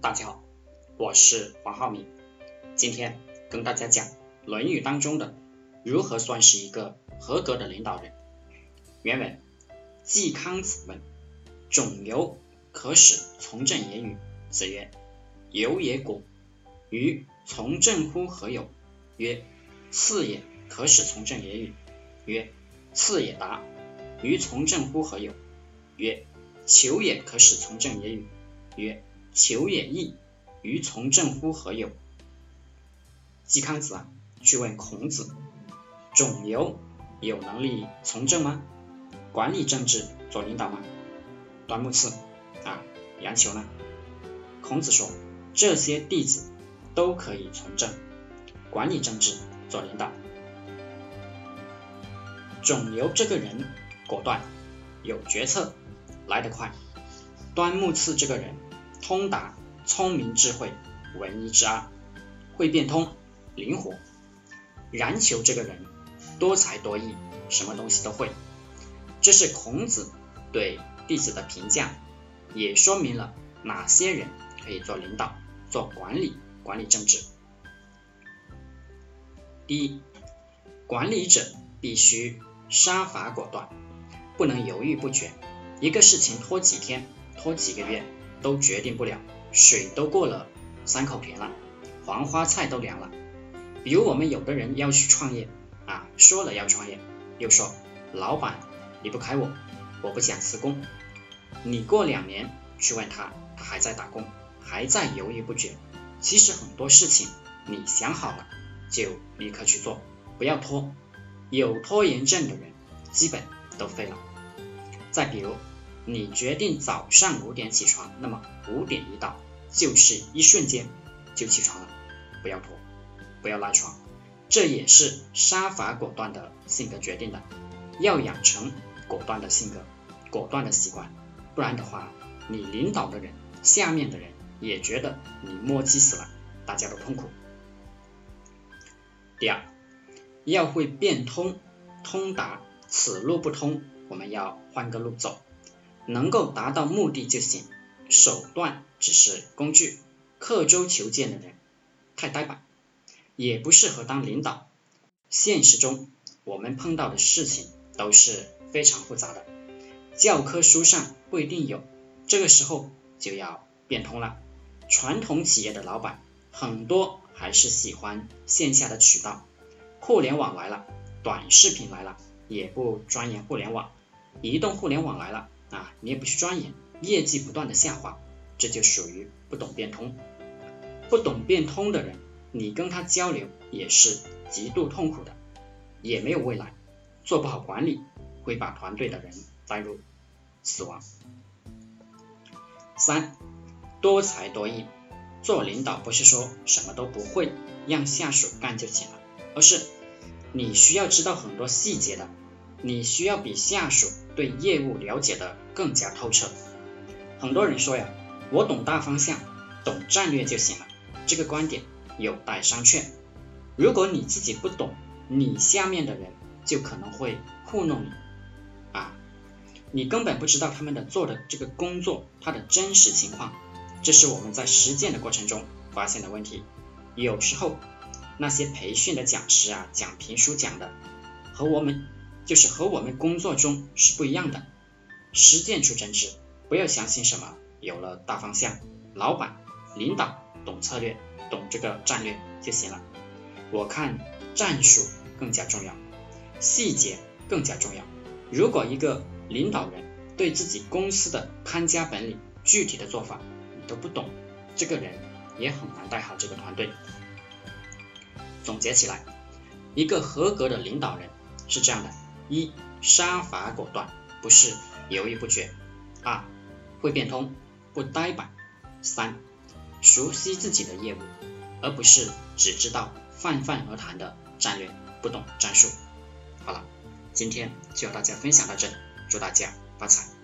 大家好，我是黄浩明，今天跟大家讲《论语》当中的如何算是一个合格的领导人。原文：季康子问：“仲由可使从政也与？”子曰：“由也果。”于从政乎何有？曰：“次也可使从政也与？”曰：“次也达。”于从政乎何有？曰：“求也可使从政也与？”曰：求也易，于从政乎何有？季康子啊，去问孔子：仲由有能力从政吗？管理政治做领导吗？端木赐啊，杨求呢？孔子说：这些弟子都可以从政，管理政治做领导。仲由这个人果断，有决策，来得快。端木赐这个人。通达、聪明、智慧、文一之二，会变通、灵活。冉求这个人多才多艺，什么东西都会。这是孔子对弟子的评价，也说明了哪些人可以做领导、做管理、管理政治。第一，管理者必须杀伐果断，不能犹豫不决。一个事情拖几天、拖几个月。都决定不了，水都过了三口田了，黄花菜都凉了。比如我们有的人要去创业啊，说了要创业，又说老板离不开我，我不想辞工。你过两年去问他，他还在打工，还在犹豫不决。其实很多事情你想好了就立刻去做，不要拖。有拖延症的人基本都废了。再比如。你决定早上五点起床，那么五点一到，就是一瞬间就起床了，不要拖，不要赖床，这也是杀伐果断的性格决定的。要养成果断的性格，果断的习惯，不然的话，你领导的人，下面的人也觉得你磨叽死了，大家都痛苦。第二，要会变通，通达，此路不通，我们要换个路走。能够达到目的就行，手段只是工具。刻舟求剑的人太呆板，也不适合当领导。现实中我们碰到的事情都是非常复杂的，教科书上不一定有。这个时候就要变通了。传统企业的老板很多还是喜欢线下的渠道，互联网来了，短视频来了，也不钻研互联网，移动互联网来了。啊，你也不去钻研，业绩不断的下滑，这就属于不懂变通。不懂变通的人，你跟他交流也是极度痛苦的，也没有未来，做不好管理，会把团队的人带入死亡。三，多才多艺，做领导不是说什么都不会，让下属干就行了，而是你需要知道很多细节的。你需要比下属对业务了解的更加透彻。很多人说呀，我懂大方向，懂战略就行了。这个观点有待商榷。如果你自己不懂，你下面的人就可能会糊弄你啊，你根本不知道他们的做的这个工作它的真实情况。这是我们在实践的过程中发现的问题。有时候那些培训的讲师啊，讲评书讲的和我们。就是和我们工作中是不一样的，实践出真知，不要相信什么有了大方向，老板、领导懂策略、懂这个战略就行了。我看战术更加重要，细节更加重要。如果一个领导人对自己公司的看家本领、具体的做法你都不懂，这个人也很难带好这个团队。总结起来，一个合格的领导人是这样的。一杀伐果断，不是犹豫不决；二会变通，不呆板；三熟悉自己的业务，而不是只知道泛泛而谈的战略，不懂战术。好了，今天就和大家分享到这里，祝大家发财。